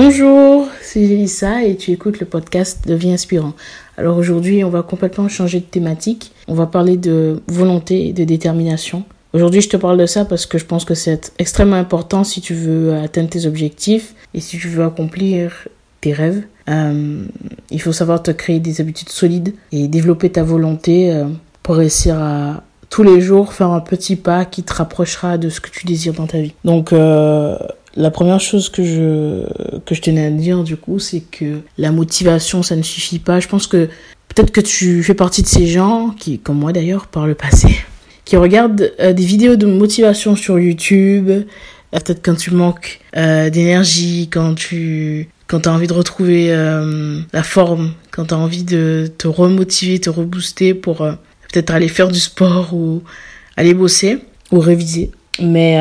Bonjour, c'est Lisa et tu écoutes le podcast de Vie Inspirant. Alors aujourd'hui, on va complètement changer de thématique. On va parler de volonté et de détermination. Aujourd'hui, je te parle de ça parce que je pense que c'est extrêmement important si tu veux atteindre tes objectifs et si tu veux accomplir tes rêves. Euh, il faut savoir te créer des habitudes solides et développer ta volonté euh, pour réussir à tous les jours faire un petit pas qui te rapprochera de ce que tu désires dans ta vie. Donc euh, la première chose que je que je tenais à dire du coup, c'est que la motivation ça ne suffit pas. Je pense que peut-être que tu fais partie de ces gens qui comme moi d'ailleurs par le passé qui regardent euh, des vidéos de motivation sur YouTube, euh, peut-être quand tu manques euh, d'énergie, quand tu quand as envie de retrouver la forme, quand tu as envie de te remotiver, te rebooster pour peut-être aller faire du sport ou aller bosser ou réviser. Mais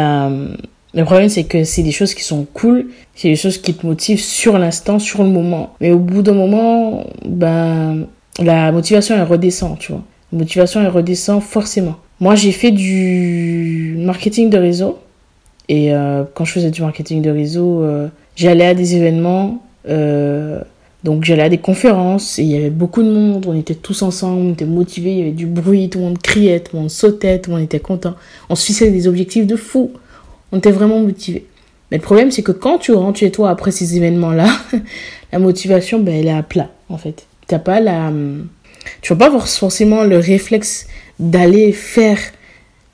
le problème, c'est que c'est des choses qui sont cool, c'est des choses qui te motivent sur l'instant, sur le moment. Mais au bout d'un moment, ben, la motivation, elle redescend, tu vois. La motivation, elle redescend forcément. Moi, j'ai fait du marketing de réseau. Et euh, quand je faisais du marketing de réseau, euh, j'allais à des événements. Euh, donc j'allais à des conférences et il y avait beaucoup de monde. On était tous ensemble, on était motivés, il y avait du bruit, tout le monde criait, tout le monde sautait, tout le monde était content. On se fixait des objectifs de fou. On était vraiment motivés. Mais le problème, c'est que quand tu rentres chez toi après ces événements-là, la motivation, ben, elle est à plat, en fait. T'as pas la, tu vas pas avoir forcément le réflexe d'aller faire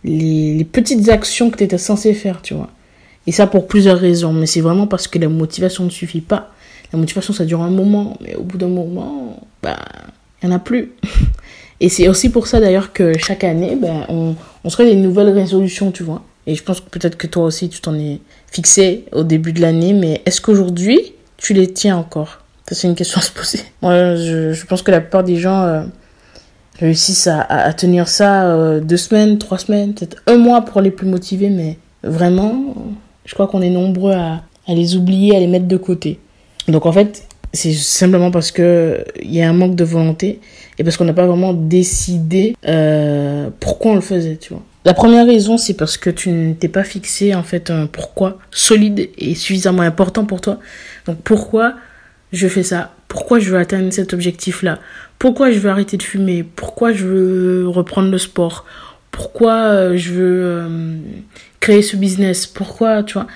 les, petites actions que tu étais censé faire, tu vois. Et ça pour plusieurs raisons, mais c'est vraiment parce que la motivation ne suffit pas. La motivation, ça dure un moment, mais au bout d'un moment, bah, il n'y en a plus. Et c'est aussi pour ça d'ailleurs que chaque année, ben, on, on se fait des nouvelles résolutions, tu vois. Et je pense que peut-être que toi aussi, tu t'en es fixé au début de l'année, mais est-ce qu'aujourd'hui, tu les tiens encore? Ça, c'est une question à se poser. Moi, je, pense que la plupart des gens euh, réussissent à, tenir ça euh, deux semaines, trois semaines, peut-être un mois pour les plus motivés, mais vraiment, je crois qu'on est nombreux à, les oublier, à les mettre de côté. Donc en fait, c'est simplement parce que il y a un manque de volonté et parce qu'on n'a pas vraiment décidé euh, pourquoi on le faisait, tu vois. La première raison, c'est parce que tu ne t'es pas fixé en fait un pourquoi solide et suffisamment important pour toi. Donc pourquoi je fais ça? Pourquoi je veux atteindre cet objectif-là? Pourquoi je veux arrêter de fumer? Pourquoi je veux reprendre le sport? Pourquoi euh, je veux euh, créer ce business? Pourquoi, tu vois?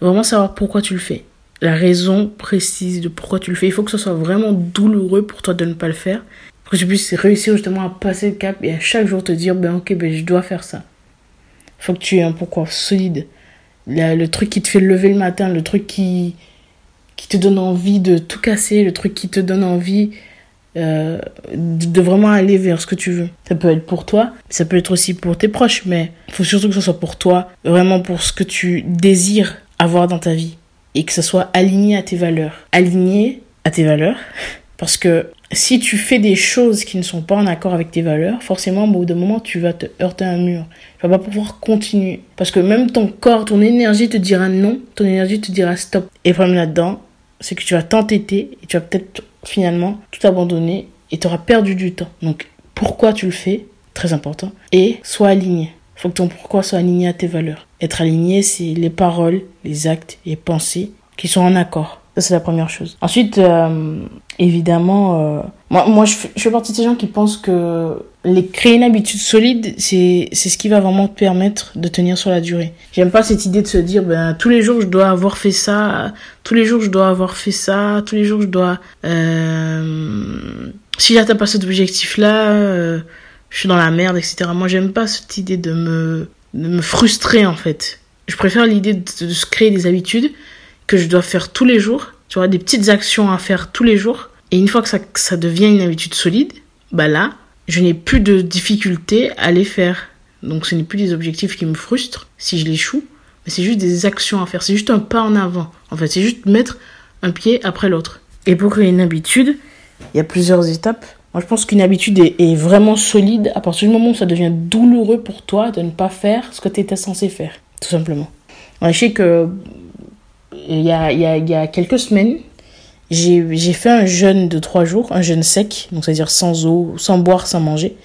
Vraiment savoir pourquoi tu le fais. La raison précise de pourquoi tu le fais. Il faut que ce soit vraiment douloureux pour toi de ne pas le faire. Pour que tu puisses réussir justement à passer le cap et à chaque jour te dire, ben ok, ben je dois faire ça faut que tu aies un pourquoi solide. Le, truc qui te fait lever le matin, le truc qui, qui te donne envie de tout casser, le truc qui te donne envie euh, de, vraiment aller vers ce que tu veux. Ça peut être pour toi, ça peut être aussi pour tes proches, mais il faut surtout que ce soit pour toi, vraiment pour ce que tu désires avoir dans ta vie et que ce soit aligné à tes valeurs. Aligné à tes valeurs, parce que si tu fais des choses qui ne sont pas en accord avec tes valeurs, forcément, au bout d'un moment, tu vas te heurter à un mur. Tu vas pas pouvoir continuer. Parce que même ton corps, ton énergie te dira non, ton énergie te dira stop. Et le problème là-dedans, c'est que tu vas t'entêter et tu vas peut-être finalement tout abandonner et tu auras perdu du temps. Donc, pourquoi tu le fais? Très important. Et sois aligné. Faut que ton pourquoi soit aligné à tes valeurs. Être aligné, c'est les paroles, les actes et les pensées qui sont en accord. C'est la première chose. Ensuite, euh, évidemment, euh, moi, moi je, fais partie de ces gens qui pensent que les créer une habitude solide, c'est, ce qui va vraiment te permettre de tenir sur la durée. J'aime pas cette idée de se dire, ben, tous les jours, je dois avoir fait ça, tous les jours, je dois avoir fait ça, tous les jours, je dois... Euh, si j'atteins pas cet objectif-là, je suis dans la merde, etc. Moi, j'aime pas cette idée de me, de me frustrer, en fait. Je préfère l'idée de, de se créer des habitudes que je dois faire tous les jours, tu vois, des petites actions à faire tous les jours. Et une fois que ça, ça devient une habitude solide, bah là, je n'ai plus de difficulté à les faire. Donc ce n'est plus des objectifs qui me frustrent si je l'échoue, mais c'est juste des actions à faire. C'est juste un pas en avant. En fait, c'est juste mettre un pied après l'autre. Et pour créer une habitude, il y a plusieurs étapes. Moi, je pense qu'une habitude est, vraiment solide à partir du moment où ça devient douloureux pour toi de ne pas faire ce que tu étais censé faire, tout simplement. je sais que il y a, y a quelques semaines, j'ai fait un jeûne de trois jours, un jeûne sec, donc c'est-à-dire sans eau, sans boire, sans manger,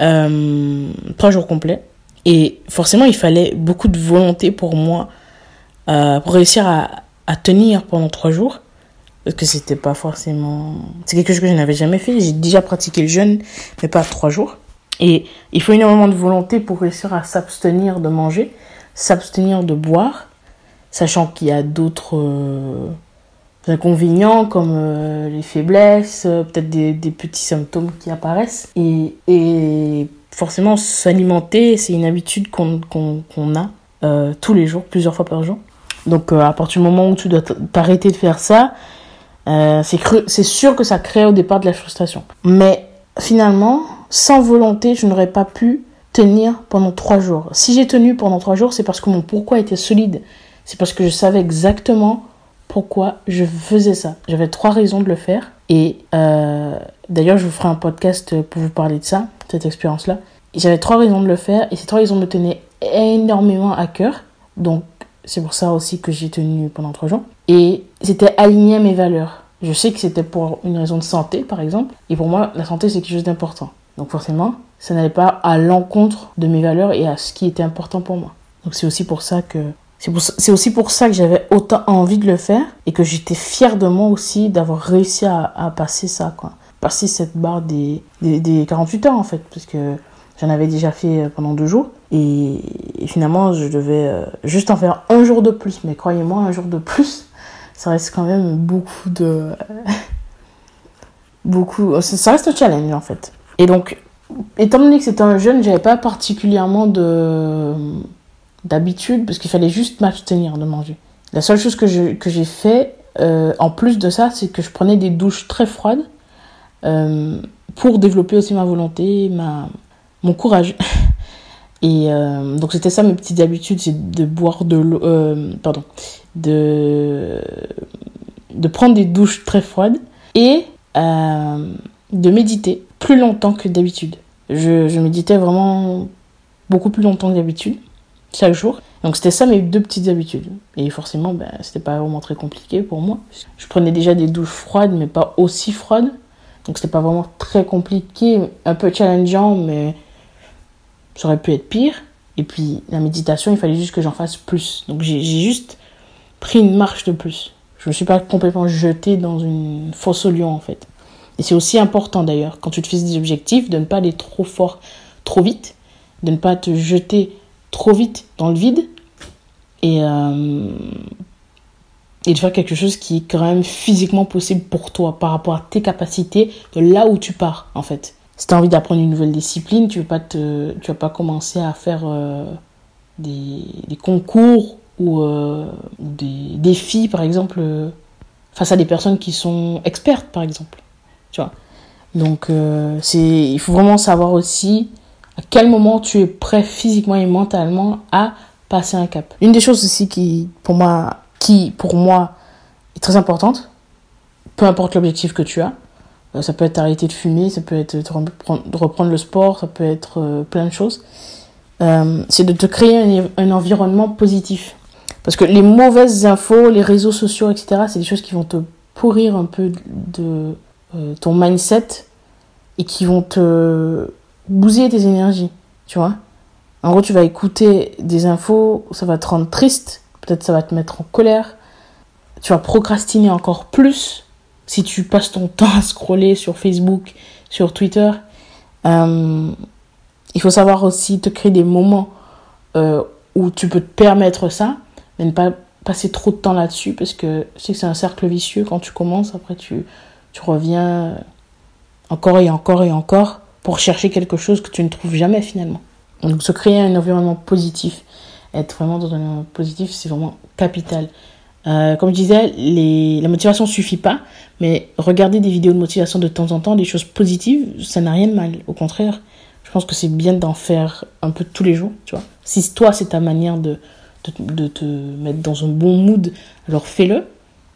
euh, trois jours complets. Et forcément, il fallait beaucoup de volonté pour moi, euh, pour réussir à, à tenir pendant trois jours. Parce que c'était pas forcément. C'est quelque chose que je n'avais jamais fait. J'ai déjà pratiqué le jeûne, mais pas trois jours. Et il faut énormément de volonté pour réussir à s'abstenir de manger, s'abstenir de boire, sachant qu'il y a d'autres euh, inconvénients comme euh, les faiblesses, euh, peut-être des, petits symptômes qui apparaissent. Et, forcément, s'alimenter, c'est une habitude qu'on a tous les jours, plusieurs fois par jour. Donc à partir du moment où tu dois t'arrêter de faire ça, c'est sûr que ça crée au départ de la frustration. Mais finalement, sans volonté, je n'aurais pas pu tenir pendant trois jours. Si j'ai tenu pendant trois jours, c'est parce que mon pourquoi était solide. C'est parce que je savais exactement pourquoi je faisais ça. J'avais trois raisons de le faire. Et euh, d'ailleurs, je vous ferai un podcast pour vous parler de ça, cette expérience-là. J'avais trois raisons de le faire et ces trois raisons me tenaient énormément à cœur. Donc, c'est pour ça aussi que j'ai tenu pendant trois jours. Et c'était aligné à mes valeurs. Je sais que c'était pour une raison de santé, par exemple. Et pour moi, la santé, c'est quelque chose d'important. Donc forcément, ça n'allait pas à l'encontre de mes valeurs et à ce qui était important pour moi. Donc c'est aussi pour ça que c'est aussi pour ça que j'avais autant envie de le faire et que j'étais fière de moi aussi d'avoir réussi à, passer ça, quoi. Passer cette barre des, des, 48 heures, en fait, parce que j'en avais déjà fait pendant deux jours. Et, finalement, je devais euh, juste en faire un jour de plus. Mais croyez-moi, un jour de plus, ça reste quand même beaucoup de... beaucoup... Ça reste un challenge, en fait. Et donc, étant donné que c'était un jeune, j'avais pas particulièrement de d'habitude parce qu'il fallait juste m'abstenir de manger. La seule chose que j'ai que fait euh, en plus de ça, c'est que je prenais des douches très froides euh, pour développer aussi ma volonté, ma, mon courage. Et euh, donc c'était ça mes petites habitudes, c'est de boire de l'eau, pardon, de de prendre des douches très froides et de méditer plus longtemps que d'habitude. Je, je méditais vraiment beaucoup plus longtemps que d'habitude chaque jour. Donc c'était ça mes deux petites habitudes. Et forcément, ben, c'était pas vraiment très compliqué pour moi. Je prenais déjà des douches froides, mais pas aussi froides. Donc c'était pas vraiment très compliqué, un peu challengeant, mais ça aurait pu être pire. Et puis la méditation, il fallait juste que j'en fasse plus. Donc j'ai juste pris une marche de plus. Je me suis pas complètement jetée dans une fosse au lion en fait. Et c'est aussi important d'ailleurs, quand tu te fixes des objectifs, de ne pas aller trop fort, trop vite, de ne pas te jeter trop vite dans le vide et, euh, et de faire quelque chose qui est quand même physiquement possible pour toi par rapport à tes capacités de là où tu pars en fait. Si tu as envie d'apprendre une nouvelle discipline, tu ne vas, pas commencer à faire euh, des, concours ou euh, des défis par exemple face à des personnes qui sont expertes par exemple. Tu vois? Donc c'est il faut vraiment savoir aussi à quel moment tu es prêt physiquement et mentalement à passer un cap? Une des choses aussi qui, pour moi, qui, pour moi, est très importante, peu importe l'objectif que tu as, euh, ça peut être arrêter de fumer, ça peut être de reprendre le sport, ça peut être euh, plein de choses, euh, c'est de te créer un, environnement positif. Parce que les mauvaises infos, les réseaux sociaux, etc., c'est des choses qui vont te pourrir un peu de ton mindset et qui vont te bousiller tes énergies, tu vois. En gros, tu vas écouter des infos, ça va te rendre triste, peut-être ça va te mettre en colère, tu vas procrastiner encore plus si tu passes ton temps à scroller sur Facebook, sur Twitter. Euh, il faut savoir aussi te créer des moments euh, où tu peux te permettre ça, mais ne pas passer trop de temps là-dessus parce que sais que c'est un cercle vicieux. Quand tu commences, après tu, tu reviens encore et encore et encore pour chercher quelque chose que tu ne trouves jamais finalement. Donc se créer un environnement positif, être vraiment dans un environnement positif, c'est vraiment capital. Euh, comme je disais, les... la motivation suffit pas, mais regarder des vidéos de motivation de temps en temps, des choses positives, ça n'a rien de mal. Au contraire, je pense que c'est bien d'en faire un peu tous les jours, tu vois. Si toi, c'est ta manière de, te mettre dans un bon mood, alors fais-le.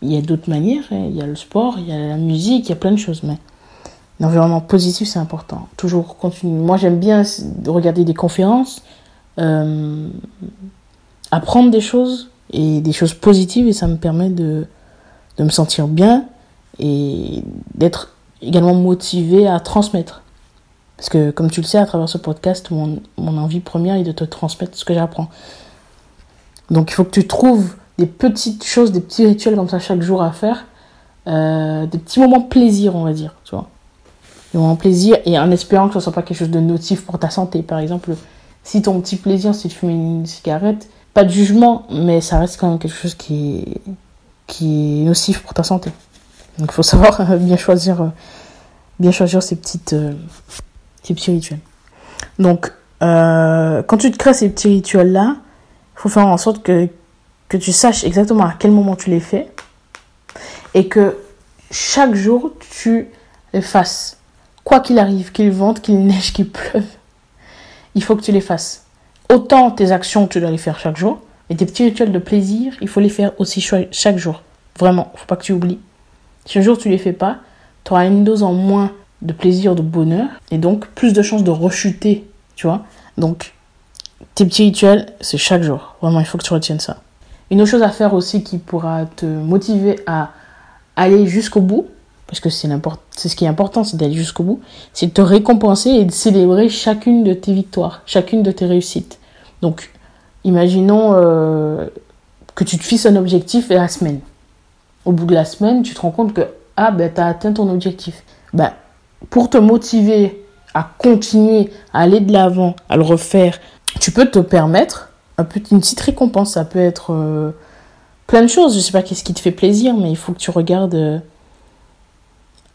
Il y a d'autres manières, hein. il y a le sport, il y a la musique, il y a plein de choses, mais L'environnement positif, c'est important. Toujours continuer. Moi, j'aime bien regarder des conférences, euh, apprendre des choses et des choses positives et ça me permet de, de me sentir bien et d'être également motivé à transmettre. Parce que, comme tu le sais, à travers ce podcast, mon, mon envie première est de te transmettre ce que j'apprends. Donc, il faut que tu trouves des petites choses, des petits rituels comme ça chaque jour à faire. Euh, des petits moments plaisir, on va dire, tu vois. Des moments plaisir et en espérant que ce soit pas quelque chose de notif pour ta santé. Par exemple, si ton petit plaisir c'est de fumer une cigarette, pas de jugement, mais ça reste quand même quelque chose qui est, qui est nocif pour ta santé. Donc il faut savoir bien choisir, bien choisir ces, petites, euh, ces petits rituels. Donc euh, quand tu te crées ces petits rituels-là, il faut faire en sorte que, que tu saches exactement à quel moment tu les fais et que chaque jour tu les fasses. Quoi qu'il arrive, qu'il vente, qu'il neige, qu'il pleuve, il faut que tu les fasses. Autant tes actions, tu dois les faire chaque jour, mais tes petits rituels de plaisir, il faut les faire aussi chaque jour. Vraiment, faut pas que tu oublies. Si un jour tu les fais pas, tu auras une dose en moins de plaisir, de bonheur, et donc plus de chances de rechuter, tu vois. Donc, tes petits rituels, c'est chaque jour. Vraiment, il faut que tu retiennes ça. Une autre chose à faire aussi qui pourra te motiver à aller jusqu'au bout, parce que c'est ce qui est important, c'est d'aller jusqu'au bout, c'est de te récompenser et de célébrer chacune de tes victoires, chacune de tes réussites. Donc, imaginons euh, que tu te fixes un objectif et la semaine. Au bout de la semaine, tu te rends compte que, ah, ben, as atteint ton objectif. Ben, pour te motiver à continuer, à aller de l'avant, à le refaire, tu peux te permettre un peu, une petite récompense. Ça peut être euh, plein de choses. Je sais pas qu'est-ce qui te fait plaisir, mais il faut que tu regardes. Euh,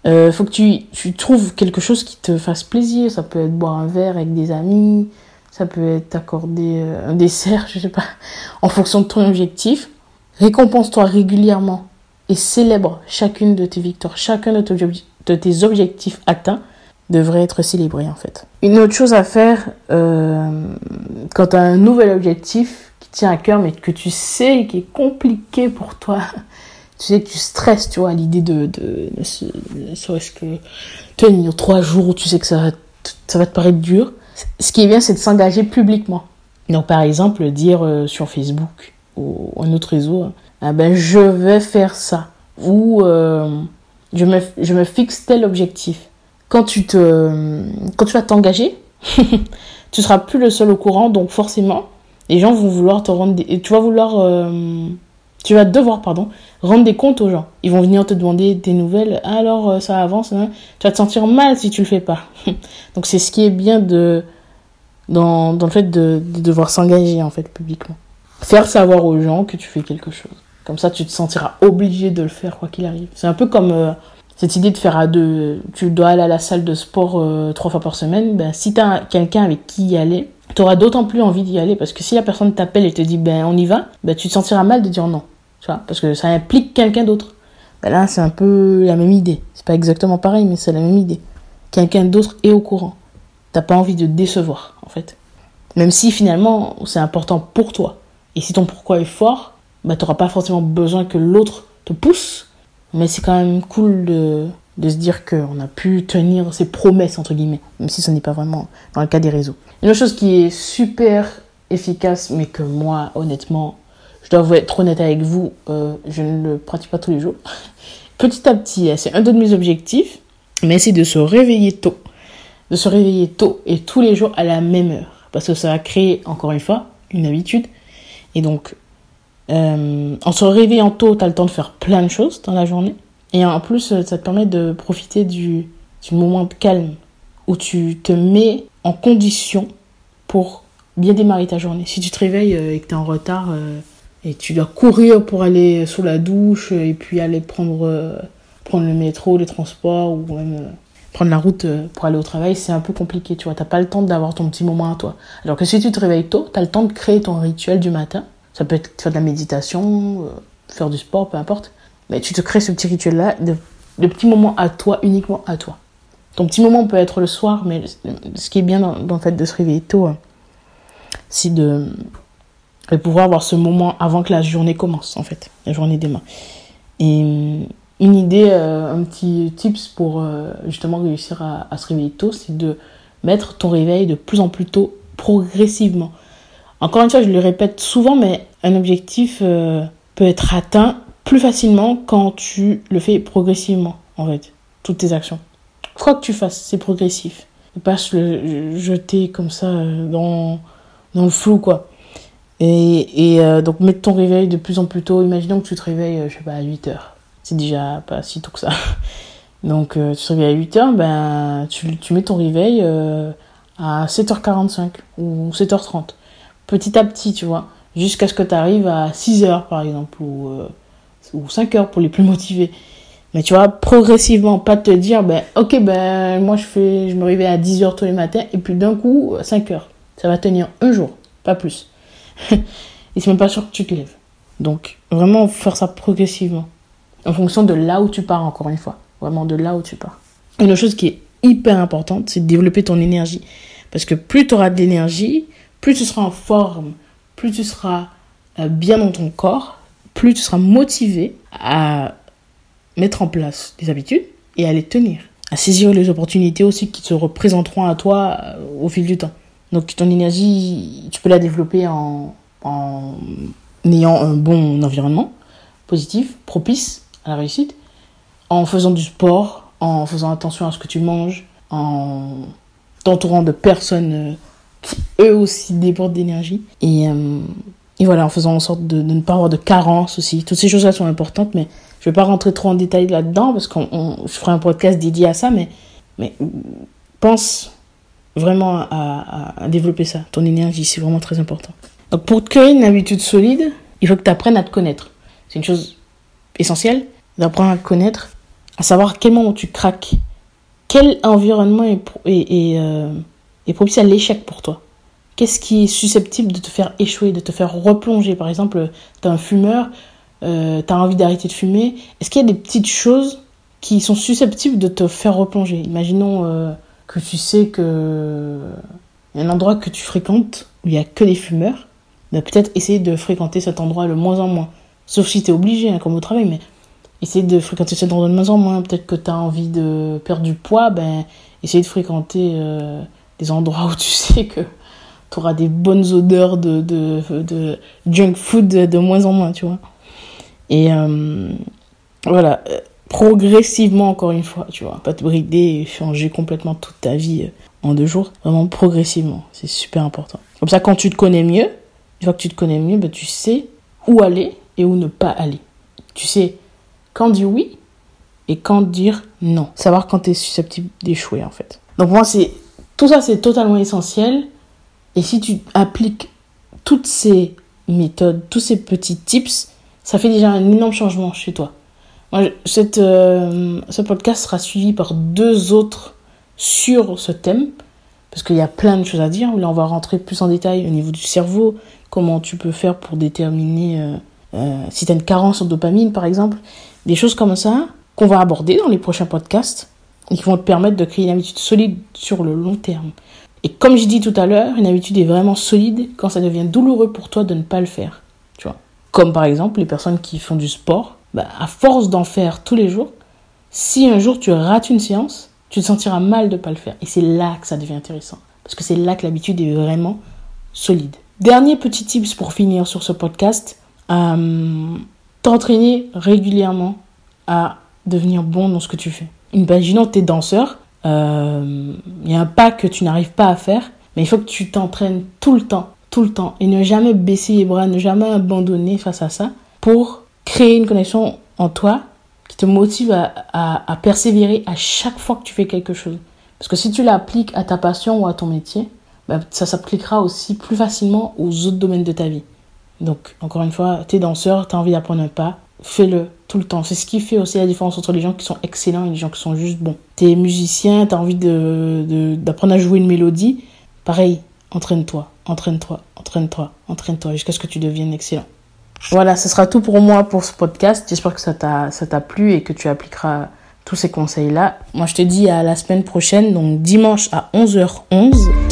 euh, faut que tu, tu, trouves quelque chose qui te fasse plaisir. Ça peut être boire un verre avec des amis. Ça peut être t'accorder un dessert, je sais pas, en fonction de ton objectif. Récompense-toi régulièrement et célèbre chacune de tes victoires, chacun de tes objectifs atteints devrait être célébré en fait. Une autre chose à faire euh, quand tu as un nouvel objectif qui tient à cœur mais que tu sais qui est compliqué pour toi, tu sais tu stresses, tu vois, à l'idée de, de, ne serait-ce que tenir trois jours, tu sais que ça va, ça va te paraître dur. Ce qui est bien, c'est de s'engager publiquement. Donc par exemple, dire euh, sur Facebook ou un autre réseau, ah ben je vais faire ça ou euh, je, me, je me fixe tel objectif quand tu te, quand tu vas t'engager, tu seras plus le seul au courant, donc forcément, les gens vont vouloir te rendre, des, tu vas vouloir, euh, tu vas devoir, pardon, rendre des comptes aux gens. Ils vont venir te demander des nouvelles. Alors euh, ça avance, hein. tu vas te sentir mal si tu le fais pas. donc c'est ce qui est bien de, dans, le fait de, de devoir s'engager en fait publiquement. Faire savoir aux gens que tu fais quelque chose. Comme ça, tu te sentiras obligé de le faire quoi qu'il arrive. C'est un peu comme euh, cette idée de faire à deux, tu dois aller à la salle de sport euh, trois fois par semaine, ben, si tu as quelqu'un avec qui y aller, tu auras d'autant plus envie d'y aller parce que si la personne t'appelle et te dit ben on y va, ben tu te sentiras mal de dire non, tu vois, parce que ça implique quelqu'un d'autre. Ben là, c'est un peu la même idée. C'est pas exactement pareil, mais c'est la même idée. Quelqu'un d'autre est au courant. T'as pas envie de décevoir, en fait. Même si finalement, c'est important pour toi. Et si ton pourquoi est fort, ben t'auras pas forcément besoin que l'autre te pousse mais c'est quand même cool de, de se dire qu'on a pu tenir ses promesses, entre guillemets, même si ce n'est pas vraiment dans le cas des réseaux. Une autre chose qui est super efficace, mais que moi, honnêtement, je dois être honnête avec vous, euh, je ne le pratique pas tous les jours. Petit à petit, hein, c'est un de mes objectifs, mais c'est de se réveiller tôt. De se réveiller tôt et tous les jours à la même heure. Parce que ça va créer, encore une fois, une habitude. Et donc, euh, en se réveillant tôt, tu as le temps de faire plein de choses dans la journée. Et en plus, ça te permet de profiter du, du moment de calme où tu te mets en condition pour bien démarrer ta journée. Si tu te réveilles euh, et que tu es en retard euh, et tu dois courir pour aller sous la douche et puis aller prendre, prendre le métro, les transports ou même prendre la route pour aller au travail, c'est un peu compliqué, tu vois. T'as pas le temps d'avoir ton petit moment à toi. Alors que si tu te réveilles tôt, tu as le temps de créer ton rituel du matin ça peut être faire de la méditation, euh, faire du sport, peu importe. Mais tu te crées ce petit rituel-là, de, de, petits moments à toi, uniquement à toi. Ton petit moment peut être le soir, mais ce qui est bien dans, le fait de se réveiller tôt, hein, c'est de, de, pouvoir avoir ce moment avant que la journée commence, en fait, la journée démarre. Et euh, une idée, euh, un petit tips pour justement réussir à, se réveiller tôt, c'est de mettre ton réveil de plus en plus tôt progressivement. Encore une fois, je le répète souvent, mais un objectif euh, peut être atteint plus facilement quand tu le fais progressivement, en fait, toutes tes actions. Quoi que tu fasses, c'est progressif. Ne pas se le jeter comme ça euh, dans, dans le flou, quoi. Et, euh, donc, mettre ton réveil de plus en plus tôt. Imaginons que tu te réveilles, euh, je sais pas, à 8 heures. C'est déjà pas si tôt que ça. Donc, euh, tu te réveilles à 8 heures, ben, tu, mets ton réveil à 7h45 ou 7h30. Petit à petit, tu vois. Jusqu'à ce que tu arrives à 6 heures, par exemple, ou, ou 5 heures pour les plus motivés. Mais tu vois, progressivement, pas te dire, ben, ok, ben, moi, je fais, je me réveille à 10 heures tous les matins, et puis d'un coup, 5 heures. Ça va tenir un jour, pas plus. et c'est même pas sûr que tu te lèves. Donc, vraiment faire ça progressivement. En fonction de là où tu pars, encore une fois. Vraiment de là où tu pars. Une chose qui est hyper importante, c'est de développer ton énergie. Parce que plus tu auras de l'énergie, plus tu seras en forme, plus tu seras euh, bien dans ton corps, plus tu seras motivé à mettre en place des habitudes et à les tenir. À saisir les opportunités aussi qui se représenteront à toi euh, au fil du temps. Donc ton énergie, tu peux la développer en, en ayant un bon environnement positif, propice à la réussite, en faisant du sport, en faisant attention à ce que tu manges, en t'entourant de personnes euh, qui eux aussi débordent d'énergie. Et, euh, et, voilà, en faisant en sorte de, ne pas avoir de carence aussi. Toutes ces choses-là sont importantes, mais je ne vais pas rentrer trop en détail là-dedans parce que je ferai un podcast dédié à ça, mais, mais pense vraiment à, développer ça. Ton énergie, c'est vraiment très important. Donc pour créer une habitude solide, il faut que tu apprennes à te connaître. C'est une chose essentielle d'apprendre à te connaître, à savoir quel moment tu craques, quel environnement est, est, est, euh, est propice à l'échec pour toi. Qu'est-ce qui est susceptible de te faire échouer, de te faire replonger? Par exemple, tu es un fumeur, euh, tu as envie d'arrêter de fumer. Est-ce qu'il y a des petites choses qui sont susceptibles de te faire replonger? Imaginons euh, que tu sais que un endroit que tu fréquentes où il n'y a que des fumeurs, bah, peut-être essayer de fréquenter cet endroit le moins en moins. Sauf si tu es obligé, hein, comme au travail, mais essayer de fréquenter cet endroit de moins en moins. Peut-être que tu as envie de perdre du poids, ben, essayer de fréquenter euh, des endroits où tu sais que tu auras des bonnes odeurs de, de, de, junk food de moins en moins, tu vois. Et euh, voilà, progressivement, encore une fois, tu vois, pas te brider et changer complètement toute ta vie euh, en deux jours. Vraiment progressivement, c'est super important. Comme ça, quand tu te connais mieux, une fois que tu te connais mieux, ben, tu sais où aller et où ne pas aller. Tu sais quand dire oui et quand dire non. Savoir quand tu es susceptible d'échouer, en fait. Donc, moi, c'est tout ça, c'est totalement essentiel. Et si tu appliques toutes ces méthodes, tous ces petits tips, ça fait déjà un énorme changement chez toi. Cette, euh, ce podcast sera suivi par deux autres sur ce thème, parce qu'il y a plein de choses à dire. Là, on va rentrer plus en détail au niveau du cerveau, comment tu peux faire pour déterminer euh, euh, si tu as une carence en dopamine, par exemple. Des choses comme ça qu'on va aborder dans les prochains podcasts et qui vont te permettre de créer une habitude solide sur le long terme. Et comme j'ai dit tout à l'heure, une habitude est vraiment solide quand ça devient douloureux pour toi de ne pas le faire. Tu vois. Comme par exemple les personnes qui font du sport, bah, à force d'en faire tous les jours, si un jour tu rates une séance, tu te sentiras mal de ne pas le faire. Et c'est là que ça devient intéressant. Parce que c'est là que l'habitude est vraiment solide. Dernier petit tips pour finir sur ce podcast. Euh, t'entraîner régulièrement à devenir bon dans ce que tu fais. Imaginons que tu es danseur, il euh, y a un pas que tu n'arrives pas à faire, mais il faut que tu t'entraînes tout le temps, tout le temps, et ne jamais baisser les bras, ne jamais abandonner face à ça, pour créer une connexion en toi qui te motive à, persévérer à chaque fois que tu fais quelque chose. Parce que si tu l'appliques à ta passion ou à ton métier, bah, ça s'appliquera aussi plus facilement aux autres domaines de ta vie. Donc, encore une fois, tu es danseur, tu as envie d'apprendre un pas, fais-le tout le temps. C'est ce qui fait aussi la différence entre les gens qui sont excellents et les gens qui sont juste bons. Tu es musicien, tu as envie d'apprendre de, à jouer une mélodie, pareil, entraîne-toi, entraîne-toi, entraîne-toi, entraîne-toi jusqu'à ce que tu deviennes excellent. Voilà, ce sera tout pour moi pour ce podcast. J'espère que ça t'a plu et que tu appliqueras tous ces conseils-là. Moi, je te dis à la semaine prochaine, donc dimanche à 11h11